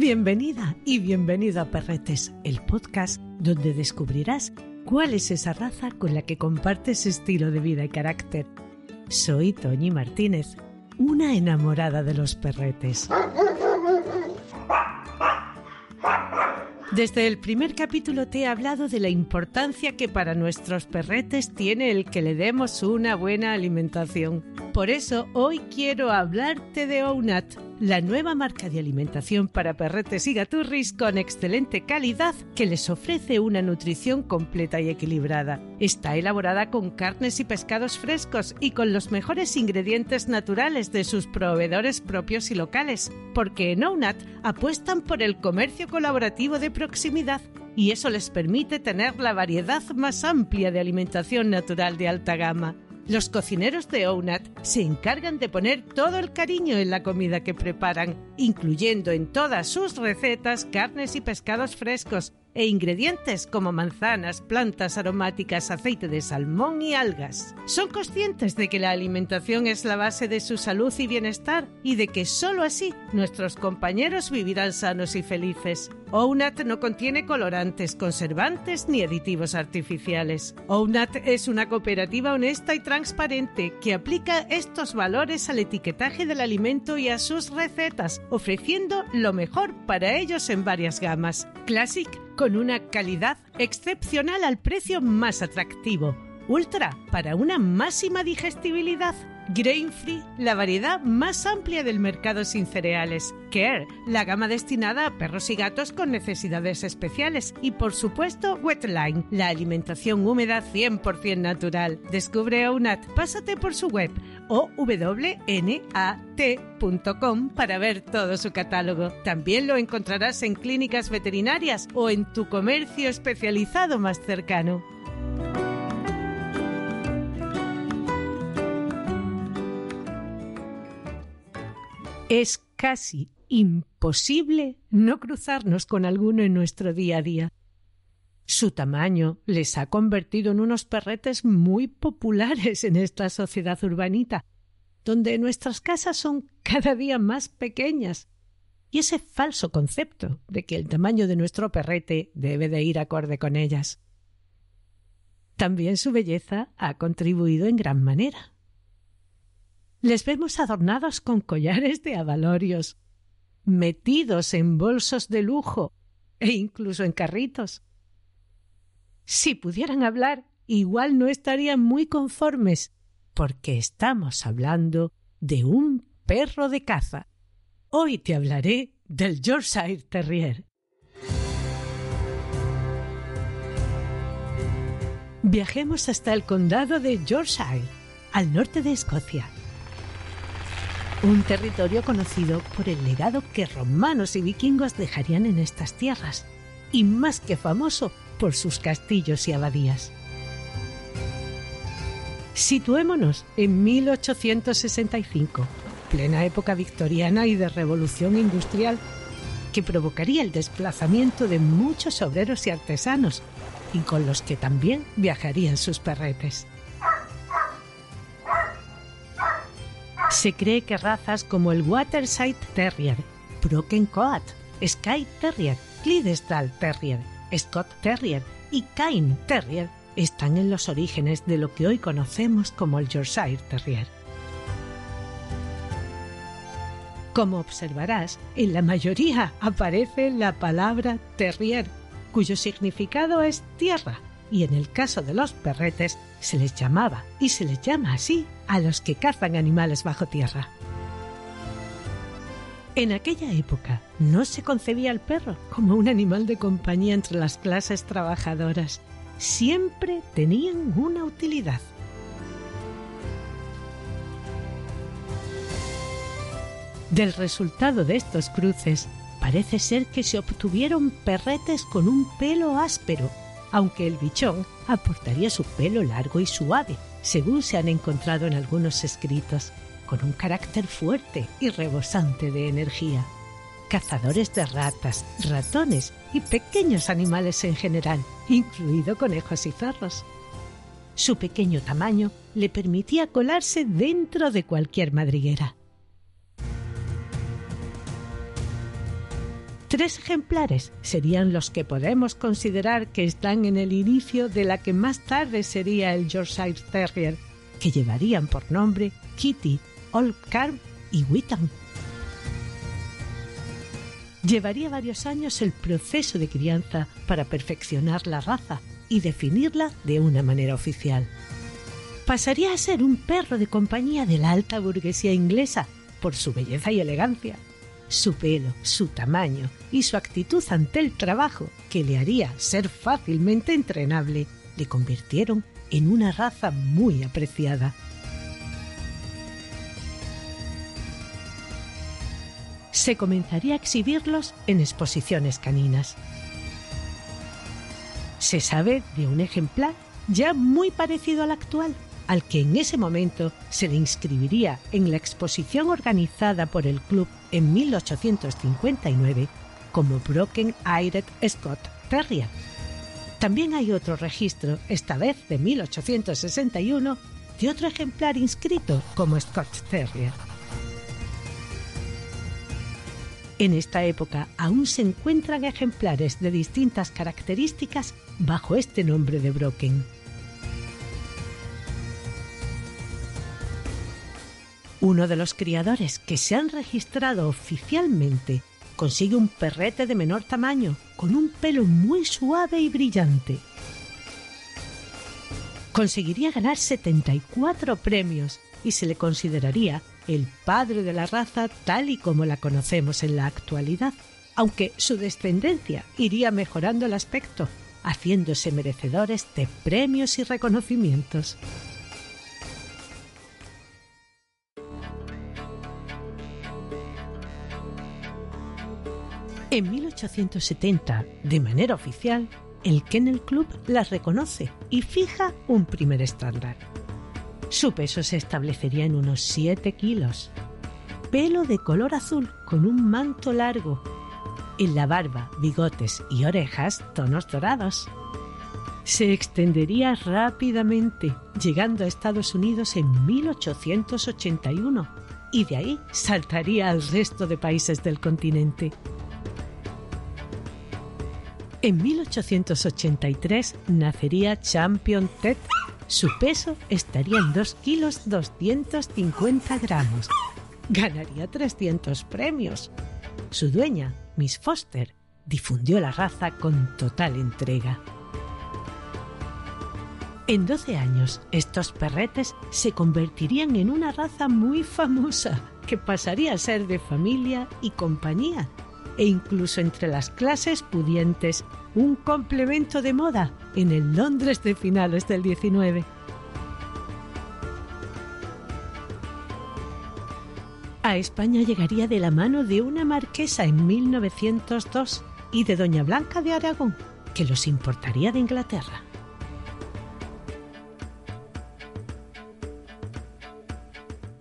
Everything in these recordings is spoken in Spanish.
Bienvenida y bienvenido a Perretes, el podcast donde descubrirás cuál es esa raza con la que compartes estilo de vida y carácter. Soy Toñi Martínez, una enamorada de los perretes. Desde el primer capítulo te he hablado de la importancia que para nuestros perretes tiene el que le demos una buena alimentación. Por eso hoy quiero hablarte de OUNAT, la nueva marca de alimentación para perretes y gaturris con excelente calidad que les ofrece una nutrición completa y equilibrada. Está elaborada con carnes y pescados frescos y con los mejores ingredientes naturales de sus proveedores propios y locales, porque en OUNAT apuestan por el comercio colaborativo de proximidad y eso les permite tener la variedad más amplia de alimentación natural de alta gama. Los cocineros de OUNAT se encargan de poner todo el cariño en la comida que preparan, incluyendo en todas sus recetas carnes y pescados frescos e ingredientes como manzanas, plantas aromáticas, aceite de salmón y algas. Son conscientes de que la alimentación es la base de su salud y bienestar y de que sólo así nuestros compañeros vivirán sanos y felices. OUNAT no contiene colorantes, conservantes ni aditivos artificiales. OUNAT es una cooperativa honesta y transparente que aplica estos valores al etiquetaje del alimento y a sus recetas, ofreciendo lo mejor para ellos en varias gamas. Classic con una calidad excepcional al precio más atractivo. Ultra para una máxima digestibilidad. Grain Free, la variedad más amplia del mercado sin cereales. Care, la gama destinada a perros y gatos con necesidades especiales. Y por supuesto, Wetline, la alimentación húmeda 100% natural. Descubre OUNAT, pásate por su web o wnat.com para ver todo su catálogo. También lo encontrarás en clínicas veterinarias o en tu comercio especializado más cercano. Es casi imposible no cruzarnos con alguno en nuestro día a día. Su tamaño les ha convertido en unos perretes muy populares en esta sociedad urbanita, donde nuestras casas son cada día más pequeñas. Y ese falso concepto de que el tamaño de nuestro perrete debe de ir acorde con ellas. También su belleza ha contribuido en gran manera. Les vemos adornados con collares de abalorios, metidos en bolsos de lujo e incluso en carritos. Si pudieran hablar, igual no estarían muy conformes, porque estamos hablando de un perro de caza. Hoy te hablaré del Yorkshire Terrier. Viajemos hasta el condado de Yorkshire, al norte de Escocia un territorio conocido por el legado que romanos y vikingos dejarían en estas tierras, y más que famoso por sus castillos y abadías. Situémonos en 1865, plena época victoriana y de revolución industrial, que provocaría el desplazamiento de muchos obreros y artesanos, y con los que también viajarían sus perretes. Se cree que razas como el Waterside Terrier, Broken Coat, Sky Terrier, Clydesdale Terrier, Scott Terrier y Cairn Terrier están en los orígenes de lo que hoy conocemos como el Yorkshire Terrier. Como observarás, en la mayoría aparece la palabra terrier, cuyo significado es tierra, y en el caso de los perretes se les llamaba y se les llama así a los que cazan animales bajo tierra. En aquella época no se concebía al perro como un animal de compañía entre las clases trabajadoras. Siempre tenían una utilidad. Del resultado de estos cruces parece ser que se obtuvieron perretes con un pelo áspero aunque el bichón aportaría su pelo largo y suave, según se han encontrado en algunos escritos, con un carácter fuerte y rebosante de energía. Cazadores de ratas, ratones y pequeños animales en general, incluido conejos y zorros. Su pequeño tamaño le permitía colarse dentro de cualquier madriguera. Tres ejemplares serían los que podemos considerar que están en el inicio de la que más tarde sería el Yorkshire Terrier, que llevarían por nombre Kitty, Old Carm y Wittam. Llevaría varios años el proceso de crianza para perfeccionar la raza y definirla de una manera oficial. Pasaría a ser un perro de compañía de la alta burguesía inglesa por su belleza y elegancia, su pelo, su tamaño y su actitud ante el trabajo, que le haría ser fácilmente entrenable, le convirtieron en una raza muy apreciada. Se comenzaría a exhibirlos en exposiciones caninas. Se sabe de un ejemplar ya muy parecido al actual, al que en ese momento se le inscribiría en la exposición organizada por el club en 1859 como Broken Eyed Scott Terrier. También hay otro registro, esta vez de 1861, de otro ejemplar inscrito como Scott Terrier. En esta época aún se encuentran ejemplares de distintas características bajo este nombre de Broken. Uno de los criadores que se han registrado oficialmente consigue un perrete de menor tamaño con un pelo muy suave y brillante. Conseguiría ganar 74 premios y se le consideraría el padre de la raza tal y como la conocemos en la actualidad, aunque su descendencia iría mejorando el aspecto, haciéndose merecedores de premios y reconocimientos. En 1870, de manera oficial, el Kennel Club las reconoce y fija un primer estándar. Su peso se establecería en unos 7 kilos. Pelo de color azul con un manto largo. En la barba, bigotes y orejas tonos dorados. Se extendería rápidamente, llegando a Estados Unidos en 1881 y de ahí saltaría al resto de países del continente. En 1883 nacería Champion Ted su peso estaría en 2 kilos 250 gramos. Ganaría 300 premios. Su dueña, Miss Foster, difundió la raza con total entrega. En 12 años, estos perretes se convertirían en una raza muy famosa que pasaría a ser de familia y compañía e incluso entre las clases pudientes un complemento de moda en el Londres de finales del 19. A España llegaría de la mano de una marquesa en 1902 y de Doña Blanca de Aragón, que los importaría de Inglaterra.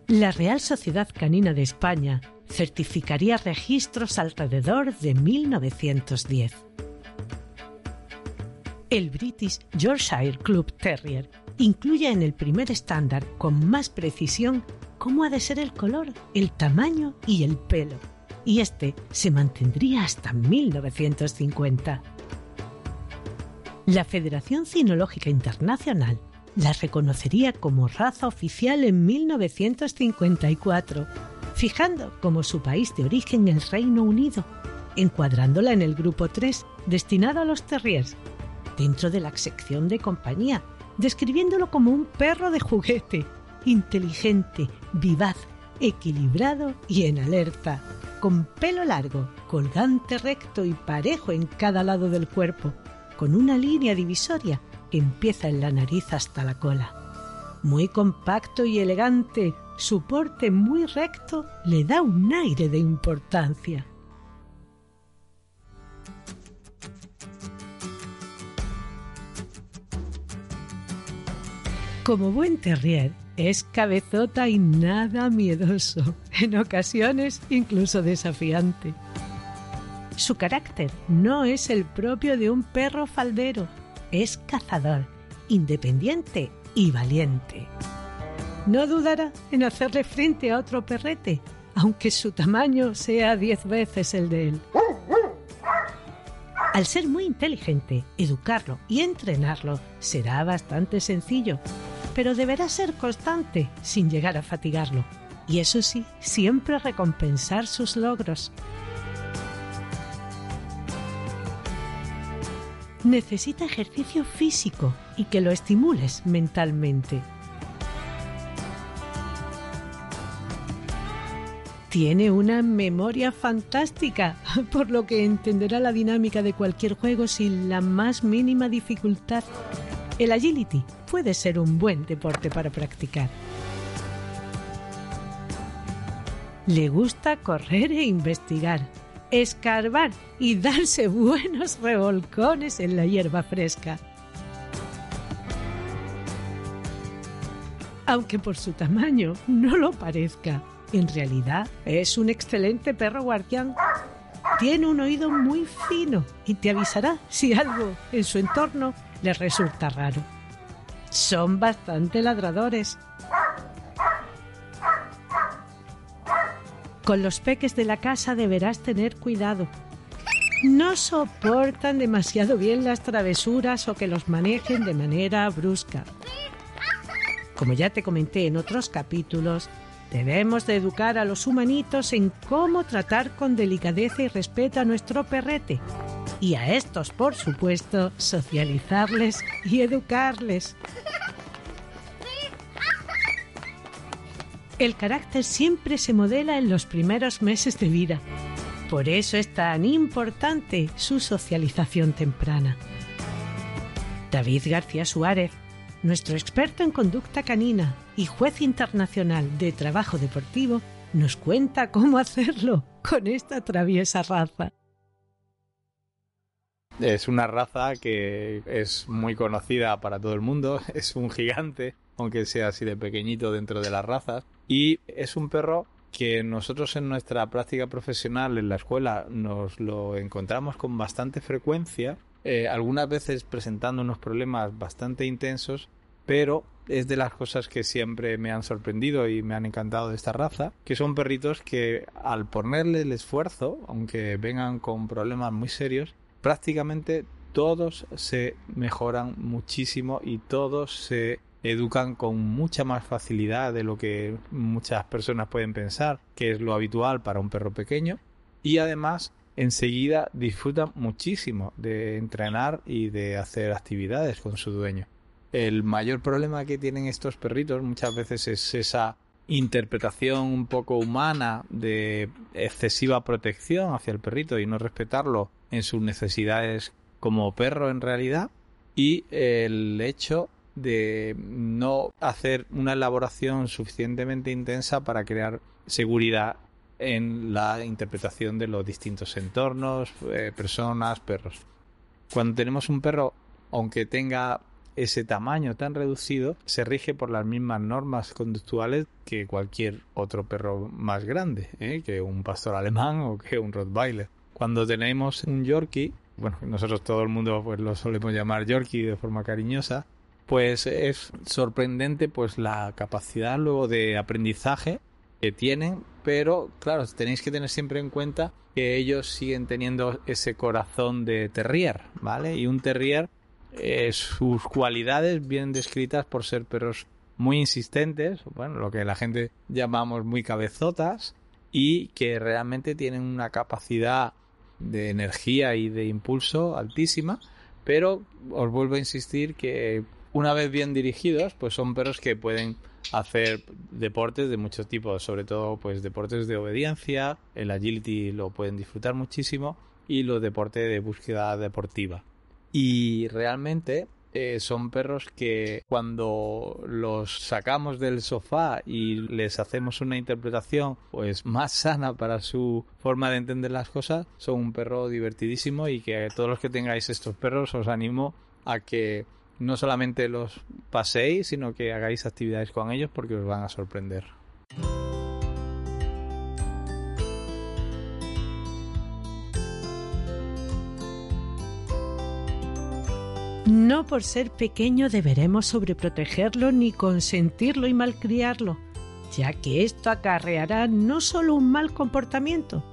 La Real Sociedad Canina de España certificaría registros alrededor de 1910. El British Yorkshire Club Terrier incluye en el primer estándar con más precisión cómo ha de ser el color, el tamaño y el pelo, y este se mantendría hasta 1950. La Federación Cinológica Internacional la reconocería como raza oficial en 1954 fijando como su país de origen el Reino Unido, encuadrándola en el grupo 3, destinado a los terriers, dentro de la sección de compañía, describiéndolo como un perro de juguete, inteligente, vivaz, equilibrado y en alerta, con pelo largo, colgante recto y parejo en cada lado del cuerpo, con una línea divisoria que empieza en la nariz hasta la cola. Muy compacto y elegante, su porte muy recto le da un aire de importancia. Como buen terrier, es cabezota y nada miedoso, en ocasiones incluso desafiante. Su carácter no es el propio de un perro faldero, es cazador, independiente y valiente no dudará en hacerle frente a otro perrete, aunque su tamaño sea diez veces el de él. Al ser muy inteligente, educarlo y entrenarlo será bastante sencillo, pero deberá ser constante sin llegar a fatigarlo. Y eso sí, siempre recompensar sus logros. Necesita ejercicio físico y que lo estimules mentalmente. Tiene una memoria fantástica, por lo que entenderá la dinámica de cualquier juego sin la más mínima dificultad. El agility puede ser un buen deporte para practicar. Le gusta correr e investigar, escarbar y darse buenos revolcones en la hierba fresca. Aunque por su tamaño no lo parezca, en realidad es un excelente perro guardián. Tiene un oído muy fino y te avisará si algo en su entorno le resulta raro. Son bastante ladradores. Con los peques de la casa deberás tener cuidado. No soportan demasiado bien las travesuras o que los manejen de manera brusca. Como ya te comenté en otros capítulos, Debemos de educar a los humanitos en cómo tratar con delicadeza y respeto a nuestro perrete. Y a estos, por supuesto, socializarles y educarles. El carácter siempre se modela en los primeros meses de vida. Por eso es tan importante su socialización temprana. David García Suárez nuestro experto en conducta canina y juez internacional de trabajo deportivo, nos cuenta cómo hacerlo con esta traviesa raza. Es una raza que es muy conocida para todo el mundo, es un gigante, aunque sea así de pequeñito dentro de las razas, y es un perro que nosotros en nuestra práctica profesional en la escuela nos lo encontramos con bastante frecuencia eh, algunas veces presentando unos problemas bastante intensos, pero es de las cosas que siempre me han sorprendido y me han encantado de esta raza, que son perritos que al ponerle el esfuerzo, aunque vengan con problemas muy serios, prácticamente todos se mejoran muchísimo y todos se educan con mucha más facilidad de lo que muchas personas pueden pensar, que es lo habitual para un perro pequeño. Y además enseguida disfrutan muchísimo de entrenar y de hacer actividades con su dueño. El mayor problema que tienen estos perritos muchas veces es esa interpretación un poco humana de excesiva protección hacia el perrito y no respetarlo en sus necesidades como perro en realidad y el hecho de no hacer una elaboración suficientemente intensa para crear seguridad en la interpretación de los distintos entornos, eh, personas, perros. Cuando tenemos un perro, aunque tenga ese tamaño tan reducido, se rige por las mismas normas conductuales que cualquier otro perro más grande, ¿eh? que un pastor alemán o que un Rottweiler. Cuando tenemos un Yorkie, bueno, nosotros todo el mundo pues lo solemos llamar Yorkie de forma cariñosa, pues es sorprendente pues la capacidad luego de aprendizaje que tienen, pero claro, tenéis que tener siempre en cuenta que ellos siguen teniendo ese corazón de terrier, ¿vale? Y un terrier, eh, sus cualidades vienen descritas por ser perros muy insistentes, bueno, lo que la gente llamamos muy cabezotas, y que realmente tienen una capacidad de energía y de impulso altísima, pero os vuelvo a insistir que una vez bien dirigidos, pues son perros que pueden hacer deportes de muchos tipos, sobre todo pues deportes de obediencia, el agility lo pueden disfrutar muchísimo y los deportes de búsqueda deportiva. Y realmente eh, son perros que cuando los sacamos del sofá y les hacemos una interpretación pues más sana para su forma de entender las cosas, son un perro divertidísimo y que todos los que tengáis estos perros os animo a que no solamente los paséis, sino que hagáis actividades con ellos porque os van a sorprender. No por ser pequeño deberemos sobreprotegerlo ni consentirlo y malcriarlo, ya que esto acarreará no solo un mal comportamiento,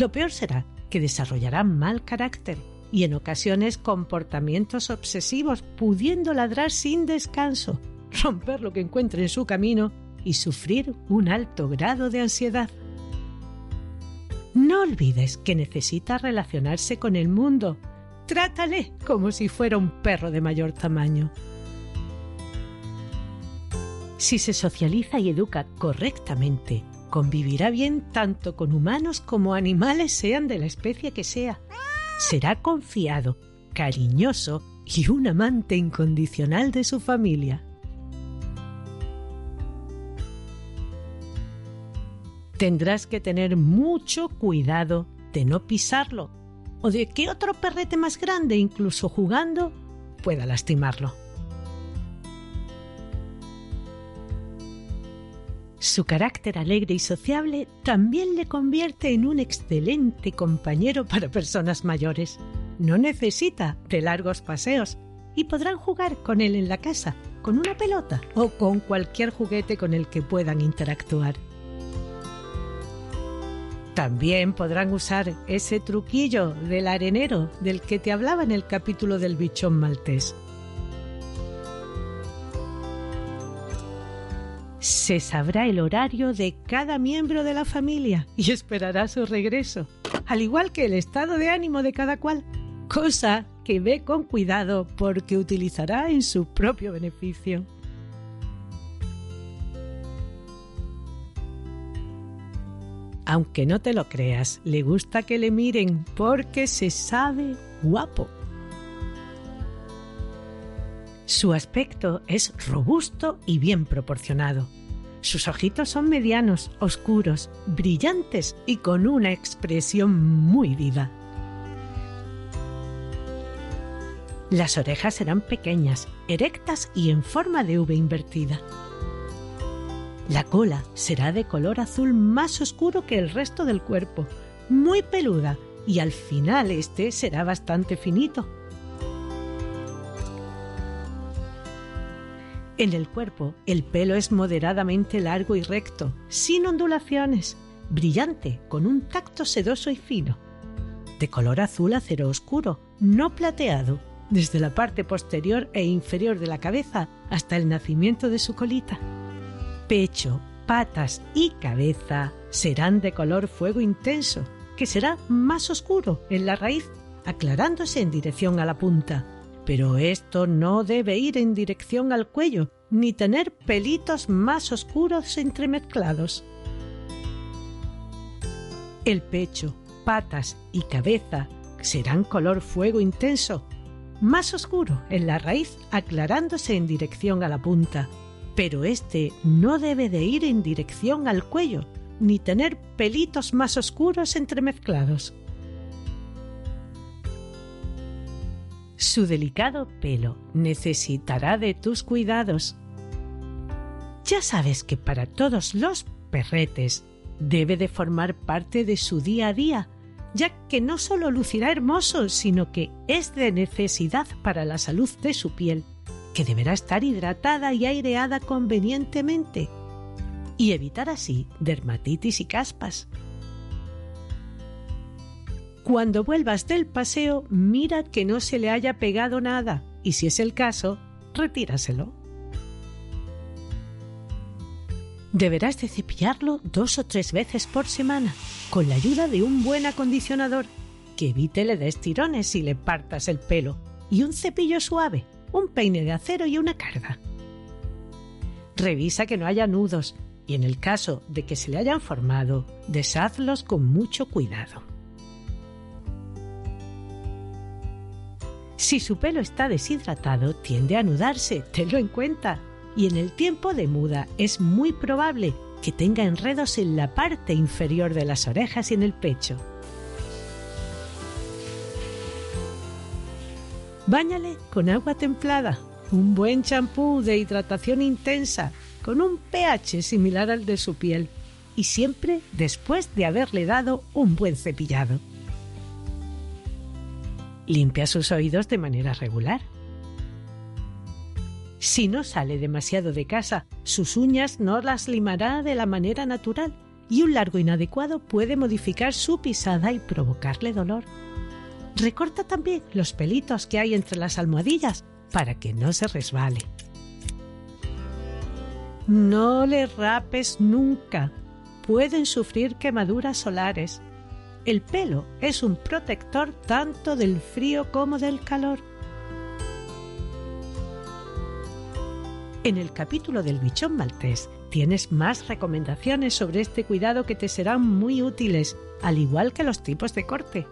lo peor será que desarrollará mal carácter y en ocasiones comportamientos obsesivos, pudiendo ladrar sin descanso, romper lo que encuentre en su camino y sufrir un alto grado de ansiedad. No olvides que necesita relacionarse con el mundo. Trátale como si fuera un perro de mayor tamaño. Si se socializa y educa correctamente, convivirá bien tanto con humanos como animales sean de la especie que sea. Será confiado, cariñoso y un amante incondicional de su familia. Tendrás que tener mucho cuidado de no pisarlo o de que otro perrete más grande, incluso jugando, pueda lastimarlo. Su carácter alegre y sociable también le convierte en un excelente compañero para personas mayores. No necesita de largos paseos y podrán jugar con él en la casa, con una pelota o con cualquier juguete con el que puedan interactuar. También podrán usar ese truquillo del arenero del que te hablaba en el capítulo del bichón maltés. se sabrá el horario de cada miembro de la familia y esperará su regreso, al igual que el estado de ánimo de cada cual, cosa que ve con cuidado porque utilizará en su propio beneficio. Aunque no te lo creas, le gusta que le miren porque se sabe guapo. Su aspecto es robusto y bien proporcionado. Sus ojitos son medianos, oscuros, brillantes y con una expresión muy viva. Las orejas serán pequeñas, erectas y en forma de V invertida. La cola será de color azul más oscuro que el resto del cuerpo, muy peluda y al final este será bastante finito, En el cuerpo, el pelo es moderadamente largo y recto, sin ondulaciones, brillante, con un tacto sedoso y fino. De color azul acero oscuro, no plateado, desde la parte posterior e inferior de la cabeza hasta el nacimiento de su colita. Pecho, patas y cabeza serán de color fuego intenso, que será más oscuro en la raíz, aclarándose en dirección a la punta, pero esto no debe ir en dirección al cuello, ni tener pelitos más oscuros entremezclados. El pecho, patas y cabeza serán color fuego intenso, más oscuro en la raíz aclarándose en dirección a la punta, pero este no debe de ir en dirección al cuello, ni tener pelitos más oscuros entremezclados. Su delicado pelo necesitará de tus cuidados. Ya sabes que para todos los perretes debe de formar parte de su día a día, ya que no solo lucirá hermoso, sino que es de necesidad para la salud de su piel, que deberá estar hidratada y aireada convenientemente, y evitar así dermatitis y caspas. Cuando vuelvas del paseo, mira que no se le haya pegado nada y si es el caso, retíraselo. Deberás de cepillarlo dos o tres veces por semana con la ayuda de un buen acondicionador que evite le des tirones y le partas el pelo y un cepillo suave, un peine de acero y una carga. Revisa que no haya nudos y en el caso de que se le hayan formado, deshazlos con mucho cuidado. Si su pelo está deshidratado, tiende a anudarse, tenlo en cuenta. Y en el tiempo de muda es muy probable que tenga enredos en la parte inferior de las orejas y en el pecho. Báñale con agua templada, un buen champú de hidratación intensa, con un pH similar al de su piel, y siempre después de haberle dado un buen cepillado. Limpia sus oídos de manera regular. Si no sale demasiado de casa, sus uñas no las limará de la manera natural y un largo inadecuado puede modificar su pisada y provocarle dolor. Recorta también los pelitos que hay entre las almohadillas para que no se resbale. No le rapes nunca. Pueden sufrir quemaduras solares. El pelo es un protector tanto del frío como del calor. En el capítulo del bichón maltés tienes más recomendaciones sobre este cuidado que te serán muy útiles, al igual que los tipos de corte.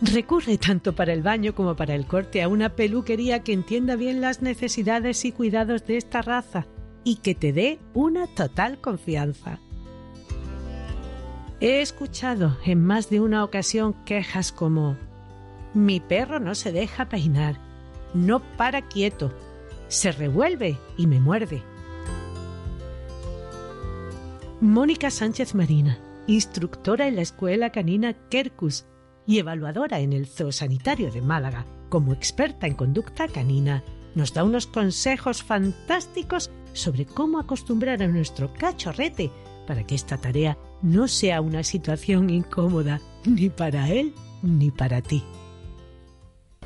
Recurre tanto para el baño como para el corte a una peluquería que entienda bien las necesidades y cuidados de esta raza y que te dé una total confianza. He escuchado en más de una ocasión quejas como mi perro no se deja peinar, no para quieto, se revuelve y me muerde. Mónica Sánchez Marina, instructora en la Escuela Canina Kerkus y evaluadora en el Zoosanitario de Málaga, como experta en conducta canina, nos da unos consejos fantásticos sobre cómo acostumbrar a nuestro cachorrete para que esta tarea no sea una situación incómoda ni para él ni para ti.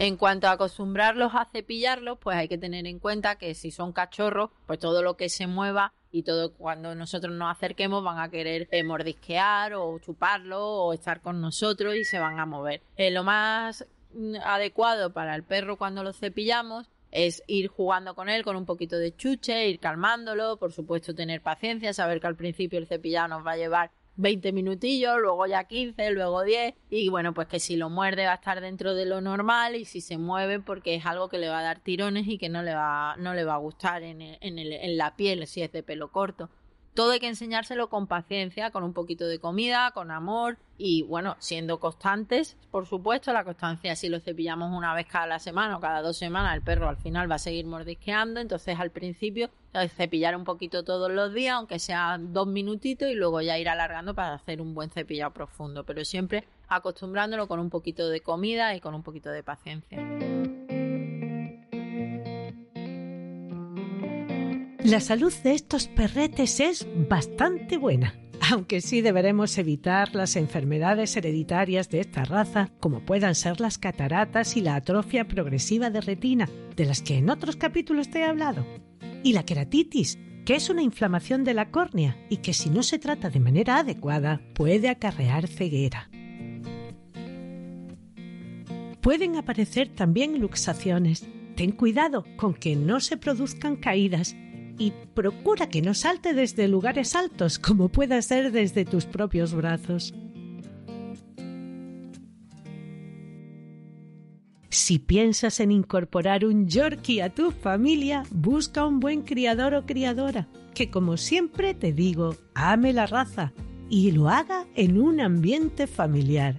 En cuanto a acostumbrarlos a cepillarlos, pues hay que tener en cuenta que si son cachorros, pues todo lo que se mueva y todo cuando nosotros nos acerquemos van a querer eh, mordisquear o chuparlo o estar con nosotros y se van a mover. Eh, lo más mm, adecuado para el perro cuando lo cepillamos es ir jugando con él con un poquito de chuche, ir calmándolo, por supuesto tener paciencia, saber que al principio el cepillado nos va a llevar 20 minutillos, luego ya 15, luego 10 y bueno, pues que si lo muerde va a estar dentro de lo normal y si se mueve porque es algo que le va a dar tirones y que no le va, no le va a gustar en, en, el, en la piel si es de pelo corto. Todo hay que enseñárselo con paciencia, con un poquito de comida, con amor y bueno, siendo constantes, por supuesto, la constancia si lo cepillamos una vez cada semana o cada dos semanas, el perro al final va a seguir mordisqueando, entonces al principio cepillar un poquito todos los días, aunque sea dos minutitos y luego ya ir alargando para hacer un buen cepillado profundo, pero siempre acostumbrándolo con un poquito de comida y con un poquito de paciencia. La salud de estos perretes es bastante buena, aunque sí deberemos evitar las enfermedades hereditarias de esta raza, como puedan ser las cataratas y la atrofia progresiva de retina, de las que en otros capítulos te he hablado, y la queratitis, que es una inflamación de la córnea y que si no se trata de manera adecuada puede acarrear ceguera. Pueden aparecer también luxaciones. Ten cuidado con que no se produzcan caídas y procura que no salte desde lugares altos como pueda ser desde tus propios brazos. Si piensas en incorporar un Yorkie a tu familia, busca un buen criador o criadora, que como siempre te digo, ame la raza y lo haga en un ambiente familiar.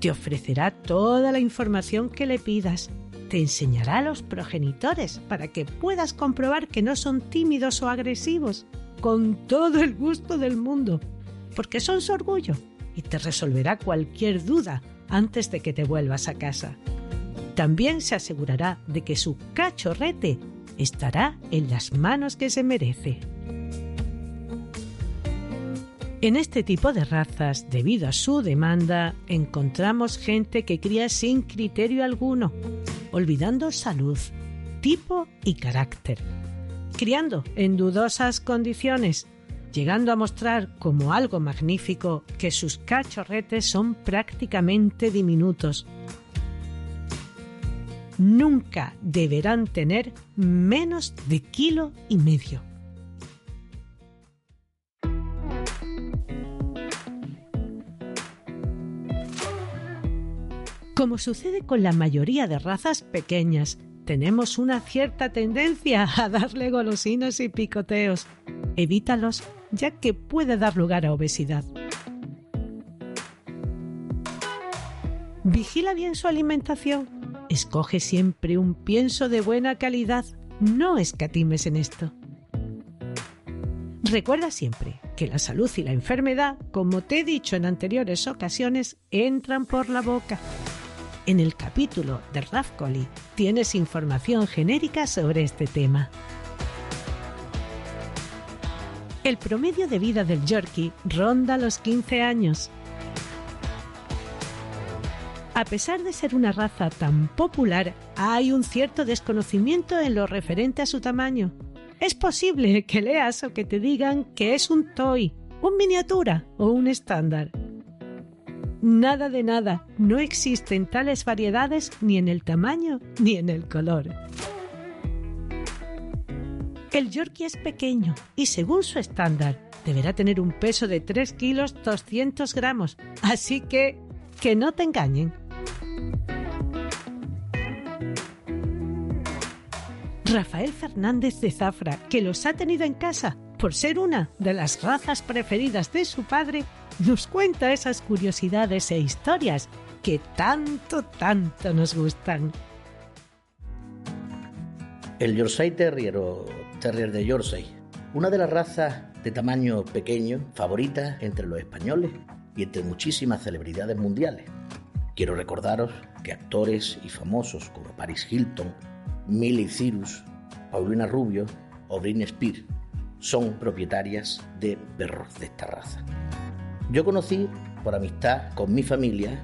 Te ofrecerá toda la información que le pidas te enseñará a los progenitores para que puedas comprobar que no son tímidos o agresivos, con todo el gusto del mundo, porque son su orgullo y te resolverá cualquier duda antes de que te vuelvas a casa. También se asegurará de que su cachorrete estará en las manos que se merece. En este tipo de razas, debido a su demanda, encontramos gente que cría sin criterio alguno, olvidando salud, tipo y carácter, criando en dudosas condiciones, llegando a mostrar como algo magnífico que sus cachorretes son prácticamente diminutos. Nunca deberán tener menos de kilo y medio. Como sucede con la mayoría de razas pequeñas, tenemos una cierta tendencia a darle golosinas y picoteos. Evítalos ya que puede dar lugar a obesidad. Vigila bien su alimentación. Escoge siempre un pienso de buena calidad. No escatimes en esto. Recuerda siempre que la salud y la enfermedad, como te he dicho en anteriores ocasiones, entran por la boca. En el capítulo de Rafcoli tienes información genérica sobre este tema. El promedio de vida del Yorkie ronda los 15 años. A pesar de ser una raza tan popular, hay un cierto desconocimiento en lo referente a su tamaño. Es posible que leas o que te digan que es un toy, un miniatura o un estándar. Nada de nada, no existen tales variedades ni en el tamaño ni en el color. El Yorkie es pequeño y según su estándar deberá tener un peso de 3 kilos 200 gramos, así que que no te engañen. Rafael Fernández de Zafra, que los ha tenido en casa por ser una de las razas preferidas de su padre, nos cuenta esas curiosidades e historias que tanto, tanto nos gustan. El Yorkshire Terrier o Terrier de Yorkshire, una de las razas de tamaño pequeño favorita entre los españoles y entre muchísimas celebridades mundiales. Quiero recordaros que actores y famosos como Paris Hilton, Miley Cyrus, Paulina Rubio o Britney Spears son propietarias de perros de esta raza. Yo conocí por amistad con mi familia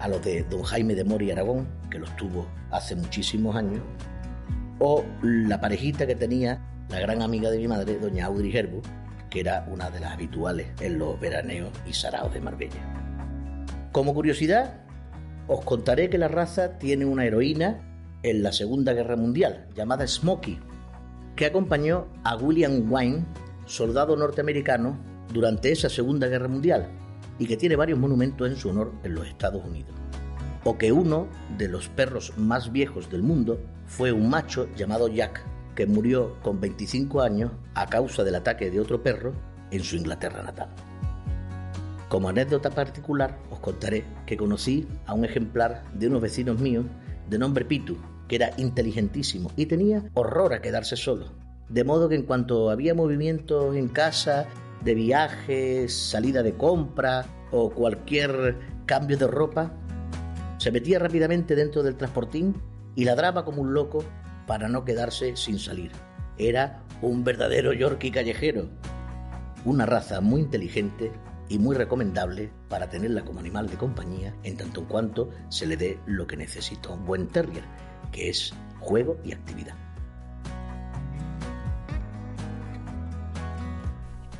a los de don Jaime de Mori Aragón, que los tuvo hace muchísimos años, o la parejita que tenía la gran amiga de mi madre, doña Audrey Gerbo, que era una de las habituales en los veraneos y saraos de Marbella. Como curiosidad, os contaré que la raza tiene una heroína en la Segunda Guerra Mundial, llamada Smokey, que acompañó a William Wayne, soldado norteamericano, durante esa Segunda Guerra Mundial y que tiene varios monumentos en su honor en los Estados Unidos. O que uno de los perros más viejos del mundo fue un macho llamado Jack, que murió con 25 años a causa del ataque de otro perro en su Inglaterra natal. Como anécdota particular, os contaré que conocí a un ejemplar de unos vecinos míos de nombre Pitu, que era inteligentísimo y tenía horror a quedarse solo. De modo que en cuanto había movimientos en casa, de viajes, salida de compra o cualquier cambio de ropa, se metía rápidamente dentro del transportín y ladraba como un loco para no quedarse sin salir. Era un verdadero Yorkie callejero, una raza muy inteligente y muy recomendable para tenerla como animal de compañía en tanto en cuanto se le dé lo que necesita un buen terrier, que es juego y actividad.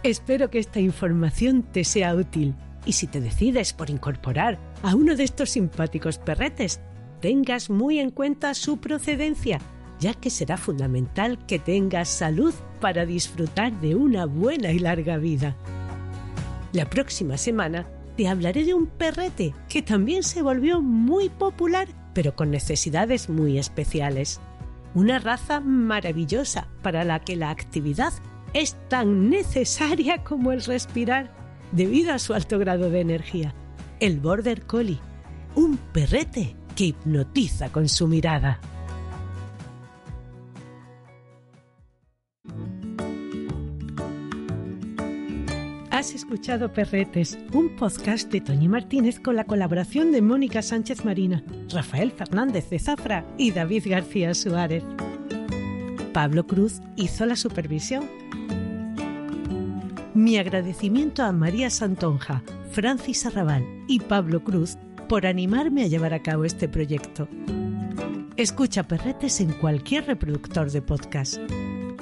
Espero que esta información te sea útil y si te decides por incorporar a uno de estos simpáticos perretes, tengas muy en cuenta su procedencia, ya que será fundamental que tengas salud para disfrutar de una buena y larga vida. La próxima semana te hablaré de un perrete que también se volvió muy popular, pero con necesidades muy especiales. Una raza maravillosa para la que la actividad es tan necesaria como el respirar debido a su alto grado de energía. El Border Collie, un perrete que hipnotiza con su mirada. Has escuchado Perretes, un podcast de Toñi Martínez con la colaboración de Mónica Sánchez Marina, Rafael Fernández de Zafra y David García Suárez. Pablo Cruz hizo la supervisión mi agradecimiento a María Santonja, Francis Arrabal y Pablo Cruz por animarme a llevar a cabo este proyecto. Escucha Perretes en cualquier reproductor de podcast.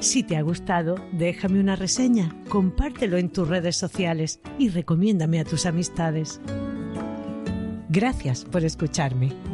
Si te ha gustado, déjame una reseña, compártelo en tus redes sociales y recomiéndame a tus amistades. Gracias por escucharme.